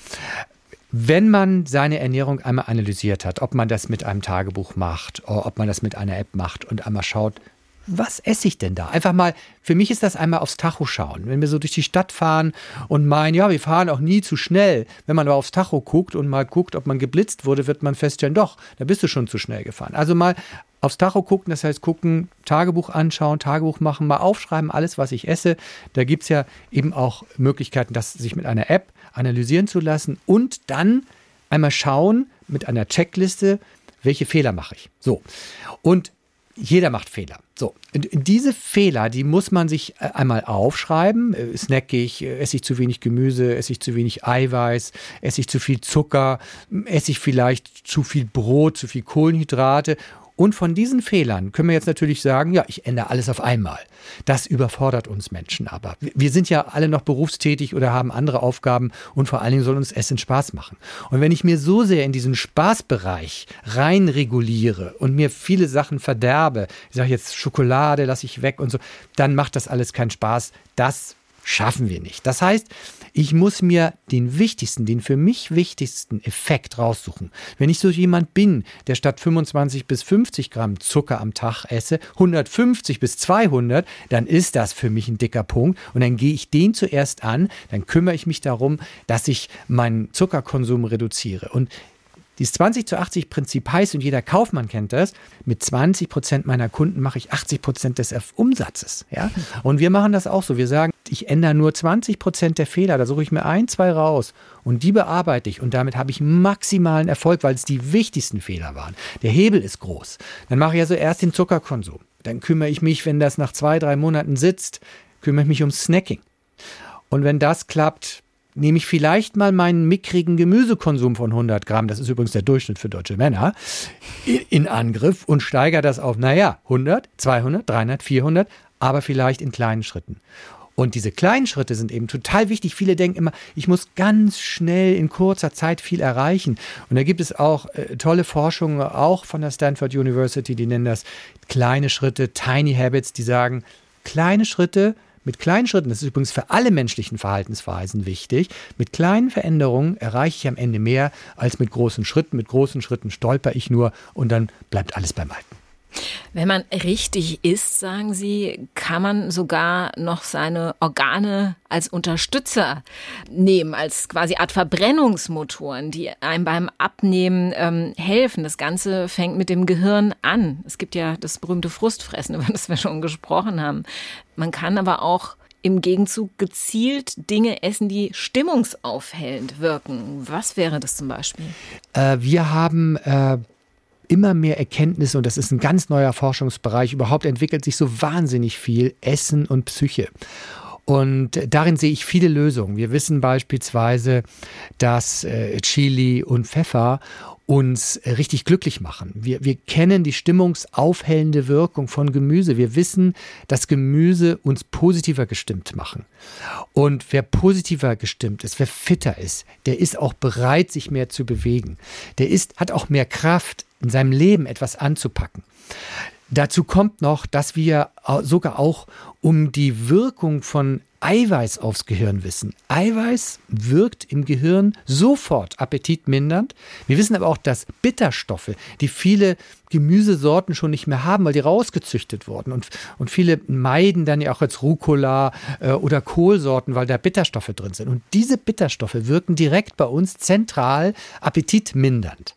Wenn man seine Ernährung einmal analysiert hat, ob man das mit einem Tagebuch macht, ob man das mit einer App macht und einmal schaut, was esse ich denn da? Einfach mal, für mich ist das einmal aufs Tacho schauen. Wenn wir so durch die Stadt fahren und meinen, ja, wir fahren auch nie zu schnell. Wenn man aber aufs Tacho guckt und mal guckt, ob man geblitzt wurde, wird man feststellen, doch, da bist du schon zu schnell gefahren. Also mal aufs Tacho gucken, das heißt gucken, Tagebuch anschauen, Tagebuch machen, mal aufschreiben, alles, was ich esse. Da gibt es ja eben auch Möglichkeiten, das sich mit einer App analysieren zu lassen und dann einmal schauen mit einer Checkliste, welche Fehler mache ich. So. Und jeder macht Fehler. So, diese Fehler, die muss man sich äh, einmal aufschreiben. Äh, snack ich, äh, esse ich zu wenig Gemüse, esse ich zu wenig Eiweiß, esse ich zu viel Zucker, esse ich vielleicht zu viel Brot, zu viel Kohlenhydrate und von diesen Fehlern können wir jetzt natürlich sagen, ja, ich ändere alles auf einmal. Das überfordert uns Menschen aber. Wir sind ja alle noch berufstätig oder haben andere Aufgaben und vor allen Dingen soll uns Essen Spaß machen. Und wenn ich mir so sehr in diesen Spaßbereich rein reguliere und mir viele Sachen verderbe, ich sage jetzt Schokolade lasse ich weg und so, dann macht das alles keinen Spaß. Das schaffen wir nicht. Das heißt, ich muss mir den wichtigsten, den für mich wichtigsten Effekt raussuchen. Wenn ich so jemand bin, der statt 25 bis 50 Gramm Zucker am Tag esse, 150 bis 200, dann ist das für mich ein dicker Punkt. Und dann gehe ich den zuerst an, dann kümmere ich mich darum, dass ich meinen Zuckerkonsum reduziere. Und dieses 20 zu 80 Prinzip heißt, und jeder Kaufmann kennt das, mit 20 Prozent meiner Kunden mache ich 80 Prozent des Umsatzes. Ja? Und wir machen das auch so. Wir sagen, ich ändere nur 20 Prozent der Fehler. Da suche ich mir ein, zwei raus und die bearbeite ich. Und damit habe ich maximalen Erfolg, weil es die wichtigsten Fehler waren. Der Hebel ist groß. Dann mache ich also erst den Zuckerkonsum. Dann kümmere ich mich, wenn das nach zwei, drei Monaten sitzt, kümmere ich mich um Snacking. Und wenn das klappt, nehme ich vielleicht mal meinen mickrigen Gemüsekonsum von 100 Gramm, das ist übrigens der Durchschnitt für deutsche Männer, in Angriff und steigere das auf, naja, 100, 200, 300, 400, aber vielleicht in kleinen Schritten. Und diese kleinen Schritte sind eben total wichtig. Viele denken immer, ich muss ganz schnell in kurzer Zeit viel erreichen. Und da gibt es auch äh, tolle Forschungen, auch von der Stanford University, die nennen das kleine Schritte, Tiny Habits, die sagen, kleine Schritte mit kleinen Schritten, das ist übrigens für alle menschlichen Verhaltensweisen wichtig, mit kleinen Veränderungen erreiche ich am Ende mehr als mit großen Schritten. Mit großen Schritten stolper ich nur und dann bleibt alles beim Alten. Wenn man richtig isst, sagen Sie, kann man sogar noch seine Organe als Unterstützer nehmen, als quasi Art Verbrennungsmotoren, die einem beim Abnehmen ähm, helfen. Das Ganze fängt mit dem Gehirn an. Es gibt ja das berühmte Frustfressen, über das wir schon gesprochen haben. Man kann aber auch im Gegenzug gezielt Dinge essen, die stimmungsaufhellend wirken. Was wäre das zum Beispiel? Äh, wir haben äh, immer mehr Erkenntnisse und das ist ein ganz neuer Forschungsbereich. Überhaupt entwickelt sich so wahnsinnig viel Essen und Psyche. Und darin sehe ich viele Lösungen. Wir wissen beispielsweise, dass äh, Chili und Pfeffer uns äh, richtig glücklich machen. Wir, wir kennen die stimmungsaufhellende Wirkung von Gemüse. Wir wissen, dass Gemüse uns positiver gestimmt machen. Und wer positiver gestimmt ist, wer fitter ist, der ist auch bereit, sich mehr zu bewegen. Der ist, hat auch mehr Kraft, in seinem Leben etwas anzupacken. Dazu kommt noch, dass wir sogar auch um die Wirkung von Eiweiß aufs Gehirn wissen. Eiweiß wirkt im Gehirn sofort appetitmindernd. Wir wissen aber auch, dass Bitterstoffe, die viele Gemüsesorten schon nicht mehr haben, weil die rausgezüchtet wurden. Und, und viele meiden dann ja auch jetzt Rucola äh, oder Kohlsorten, weil da Bitterstoffe drin sind. Und diese Bitterstoffe wirken direkt bei uns zentral appetitmindernd.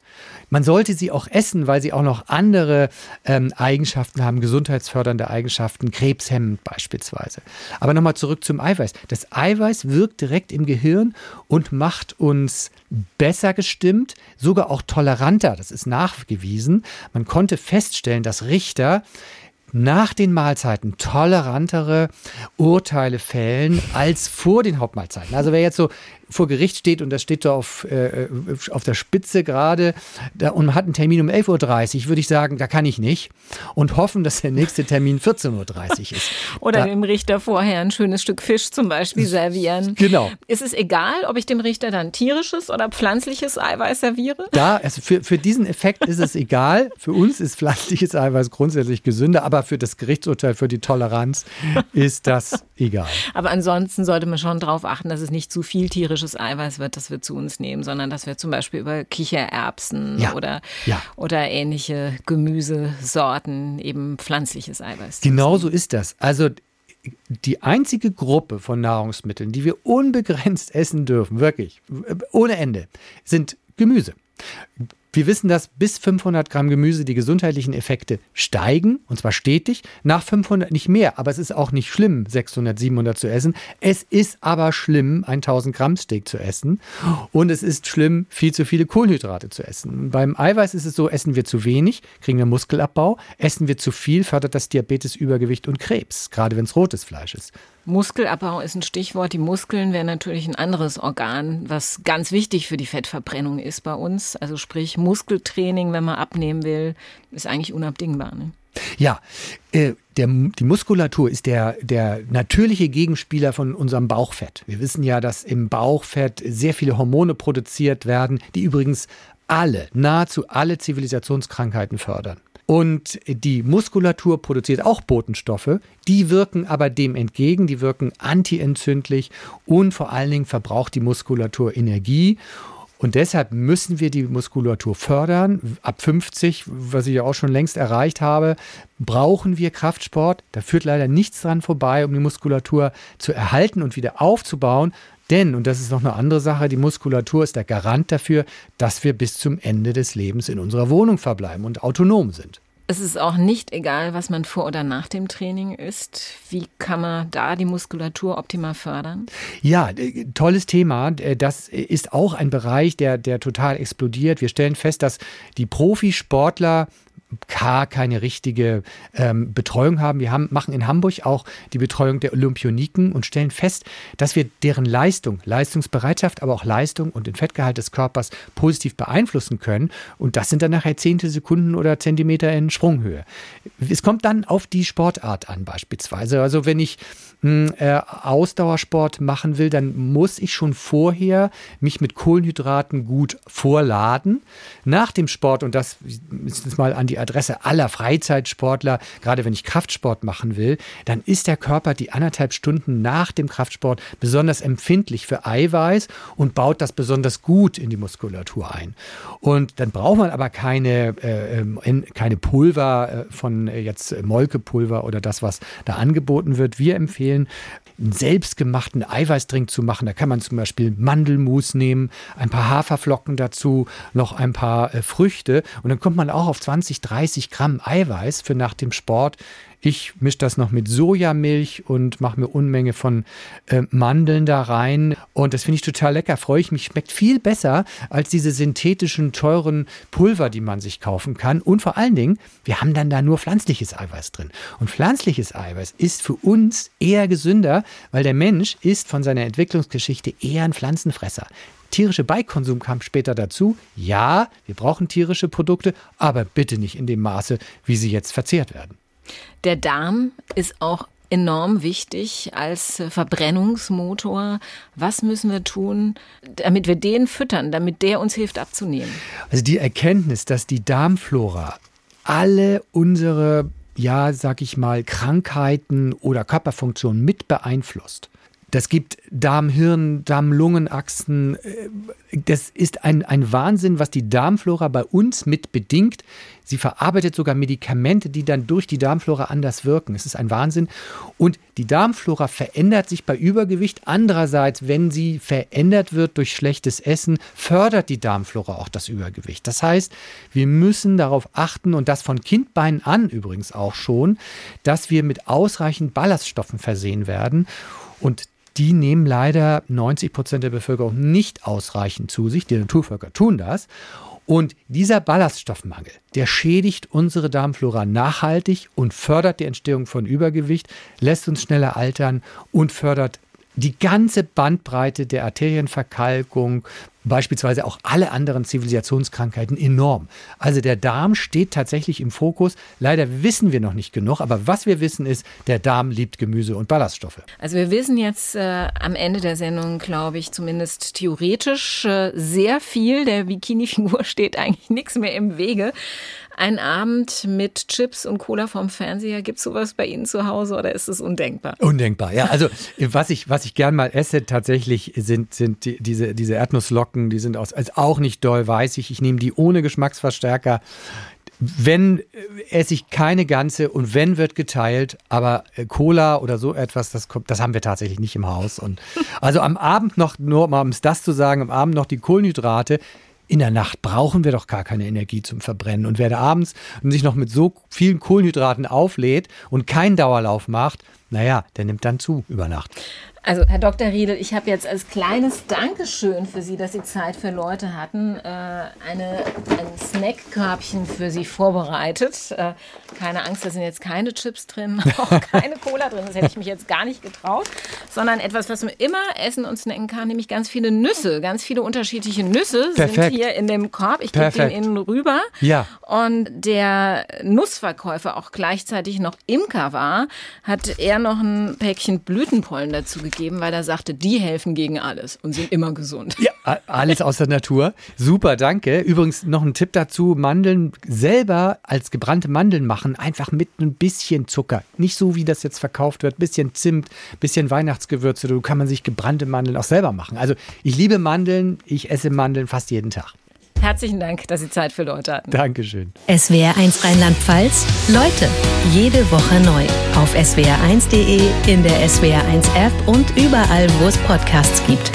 Man sollte sie auch essen, weil sie auch noch andere ähm, Eigenschaften haben, gesundheitsfördernde Eigenschaften, krebshemmend beispielsweise. Aber nochmal zurück zum Eiweiß. Das Eiweiß wirkt direkt im Gehirn und macht uns besser gestimmt, sogar auch toleranter. Das ist nachgewiesen. Man konnte feststellen, dass Richter nach den Mahlzeiten tolerantere Urteile fällen als vor den Hauptmahlzeiten. Also wer jetzt so vor Gericht steht und das steht so auf, äh, auf der Spitze gerade und man hat einen Termin um 11.30 Uhr, würde ich sagen, da kann ich nicht und hoffen, dass der nächste Termin 14.30 Uhr ist. Oder da, dem Richter vorher ein schönes Stück Fisch zum Beispiel servieren. Genau. Ist es egal, ob ich dem Richter dann tierisches oder pflanzliches Eiweiß serviere? Da, also für, für diesen Effekt ist es egal. Für uns ist pflanzliches Eiweiß grundsätzlich gesünder, aber für das Gerichtsurteil, für die Toleranz ist das egal. Aber ansonsten sollte man schon darauf achten, dass es nicht zu viel tierisches tierisches Eiweiß wird, das wir zu uns nehmen, sondern dass wir zum Beispiel über Kichererbsen ja. Oder, ja. oder ähnliche Gemüsesorten eben pflanzliches Eiweiß. Genau so ist das. Also die einzige Gruppe von Nahrungsmitteln, die wir unbegrenzt essen dürfen, wirklich, ohne Ende, sind Gemüse. Wir wissen, dass bis 500 Gramm Gemüse die gesundheitlichen Effekte steigen, und zwar stetig. Nach 500 nicht mehr, aber es ist auch nicht schlimm, 600, 700 zu essen. Es ist aber schlimm, ein 1000 Gramm Steak zu essen. Und es ist schlimm, viel zu viele Kohlenhydrate zu essen. Beim Eiweiß ist es so, essen wir zu wenig, kriegen wir Muskelabbau. Essen wir zu viel, fördert das Diabetes, Übergewicht und Krebs, gerade wenn es rotes Fleisch ist. Muskelabbau ist ein Stichwort. Die Muskeln wären natürlich ein anderes Organ, was ganz wichtig für die Fettverbrennung ist bei uns. Also sprich Muskeltraining, wenn man abnehmen will, ist eigentlich unabdingbar. Ne? Ja, äh, der, die Muskulatur ist der, der natürliche Gegenspieler von unserem Bauchfett. Wir wissen ja, dass im Bauchfett sehr viele Hormone produziert werden, die übrigens alle, nahezu alle Zivilisationskrankheiten fördern. Und die Muskulatur produziert auch Botenstoffe, die wirken aber dem entgegen, die wirken antientzündlich und vor allen Dingen verbraucht die Muskulatur Energie. Und deshalb müssen wir die Muskulatur fördern. Ab 50, was ich ja auch schon längst erreicht habe, brauchen wir Kraftsport. Da führt leider nichts dran vorbei, um die Muskulatur zu erhalten und wieder aufzubauen. Denn, und das ist noch eine andere Sache, die Muskulatur ist der Garant dafür, dass wir bis zum Ende des Lebens in unserer Wohnung verbleiben und autonom sind. Es ist auch nicht egal, was man vor oder nach dem Training isst. Wie kann man da die Muskulatur optimal fördern? Ja, äh, tolles Thema. Äh, das ist auch ein Bereich, der, der total explodiert. Wir stellen fest, dass die Profisportler gar keine richtige ähm, Betreuung haben. Wir haben, machen in Hamburg auch die Betreuung der Olympioniken und stellen fest, dass wir deren Leistung, Leistungsbereitschaft, aber auch Leistung und den Fettgehalt des Körpers positiv beeinflussen können. Und das sind dann nachher zehnte Sekunden oder Zentimeter in Sprunghöhe. Es kommt dann auf die Sportart an beispielsweise. Also wenn ich äh, Ausdauersport machen will, dann muss ich schon vorher mich mit Kohlenhydraten gut vorladen. Nach dem Sport, und das ist mal an die Adresse aller Freizeitsportler, gerade wenn ich Kraftsport machen will, dann ist der Körper die anderthalb Stunden nach dem Kraftsport besonders empfindlich für Eiweiß und baut das besonders gut in die Muskulatur ein. Und dann braucht man aber keine, äh, ähm, keine Pulver äh, von äh, jetzt Molkepulver oder das, was da angeboten wird. Wir empfehlen, empfehlen, einen selbstgemachten Eiweißdrink zu machen. Da kann man zum Beispiel Mandelmus nehmen, ein paar Haferflocken dazu, noch ein paar äh, Früchte und dann kommt man auch auf 20, 30 Gramm Eiweiß für nach dem Sport. Ich mische das noch mit Sojamilch und mache mir Unmenge von äh, Mandeln da rein. Und das finde ich total lecker. Freue ich mich. Schmeckt viel besser als diese synthetischen, teuren Pulver, die man sich kaufen kann. Und vor allen Dingen, wir haben dann da nur pflanzliches Eiweiß drin. Und pflanzliches Eiweiß ist für uns eher gesünder, weil der Mensch ist von seiner Entwicklungsgeschichte eher ein Pflanzenfresser tierische Beikonsum kam später dazu. Ja, wir brauchen tierische Produkte, aber bitte nicht in dem Maße, wie sie jetzt verzehrt werden. Der Darm ist auch enorm wichtig als Verbrennungsmotor. Was müssen wir tun, damit wir den füttern, damit der uns hilft abzunehmen? Also die Erkenntnis, dass die Darmflora alle unsere, ja, sag ich mal, Krankheiten oder Körperfunktionen mit beeinflusst. Das gibt Darm-Hirn, Darm-Lungen-Achsen. Äh, das ist ein, ein Wahnsinn, was die Darmflora bei uns mit bedingt. Sie verarbeitet sogar Medikamente, die dann durch die Darmflora anders wirken. Es ist ein Wahnsinn. Und die Darmflora verändert sich bei Übergewicht. Andererseits, wenn sie verändert wird durch schlechtes Essen, fördert die Darmflora auch das Übergewicht. Das heißt, wir müssen darauf achten, und das von Kindbeinen an übrigens auch schon, dass wir mit ausreichend Ballaststoffen versehen werden. Und die nehmen leider 90 Prozent der Bevölkerung nicht ausreichend zu sich. Die Naturvölker tun das. Und dieser Ballaststoffmangel, der schädigt unsere Darmflora nachhaltig und fördert die Entstehung von Übergewicht, lässt uns schneller altern und fördert die ganze Bandbreite der Arterienverkalkung, beispielsweise auch alle anderen Zivilisationskrankheiten enorm. Also der Darm steht tatsächlich im Fokus. Leider wissen wir noch nicht genug, aber was wir wissen ist, der Darm liebt Gemüse und Ballaststoffe. Also wir wissen jetzt äh, am Ende der Sendung, glaube ich, zumindest theoretisch äh, sehr viel. Der Bikini-Figur steht eigentlich nichts mehr im Wege. Ein Abend mit Chips und Cola vom Fernseher, gibt es sowas bei Ihnen zu Hause oder ist es undenkbar? Undenkbar, ja. Also was ich, was ich gern mal esse tatsächlich sind, sind die, diese, diese Erdnusslocken, die sind aus, also auch nicht doll, weiß ich. Ich nehme die ohne Geschmacksverstärker. Wenn äh, esse ich keine ganze und wenn wird geteilt, aber äh, Cola oder so etwas, das kommt, das haben wir tatsächlich nicht im Haus. Und also am Abend noch, nur mal um es das zu sagen, am Abend noch die Kohlenhydrate, in der Nacht brauchen wir doch gar keine Energie zum Verbrennen. Und wer da abends sich noch mit so vielen Kohlenhydraten auflädt und keinen Dauerlauf macht, naja, der nimmt dann zu über Nacht. Also, Herr Dr. Riedel, ich habe jetzt als kleines Dankeschön für Sie, dass Sie Zeit für Leute hatten, äh, eine, ein Snackkörbchen für Sie vorbereitet. Äh, keine Angst, da sind jetzt keine Chips drin, auch keine Cola drin. Das hätte ich mich jetzt gar nicht getraut. Sondern etwas, was man immer essen und snacken kann, nämlich ganz viele Nüsse. Ganz viele unterschiedliche Nüsse Perfekt. sind hier in dem Korb. Ich gebe den Ihnen rüber. Ja. Und der Nussverkäufer auch gleichzeitig noch Imker war, hat er noch ein Päckchen Blütenpollen dazu gegeben gegeben, weil er sagte, die helfen gegen alles und sind immer gesund. Ja, alles aus der Natur. Super, danke. Übrigens noch ein Tipp dazu, Mandeln selber als gebrannte Mandeln machen, einfach mit ein bisschen Zucker. Nicht so, wie das jetzt verkauft wird, bisschen Zimt, bisschen Weihnachtsgewürze, da kann man sich gebrannte Mandeln auch selber machen. Also ich liebe Mandeln, ich esse Mandeln fast jeden Tag. Herzlichen Dank, dass Sie Zeit für Leute hatten. Dankeschön. SWR1 Rheinland-Pfalz. Leute, jede Woche neu. Auf swr1.de, in der SWR1 App und überall, wo es Podcasts gibt.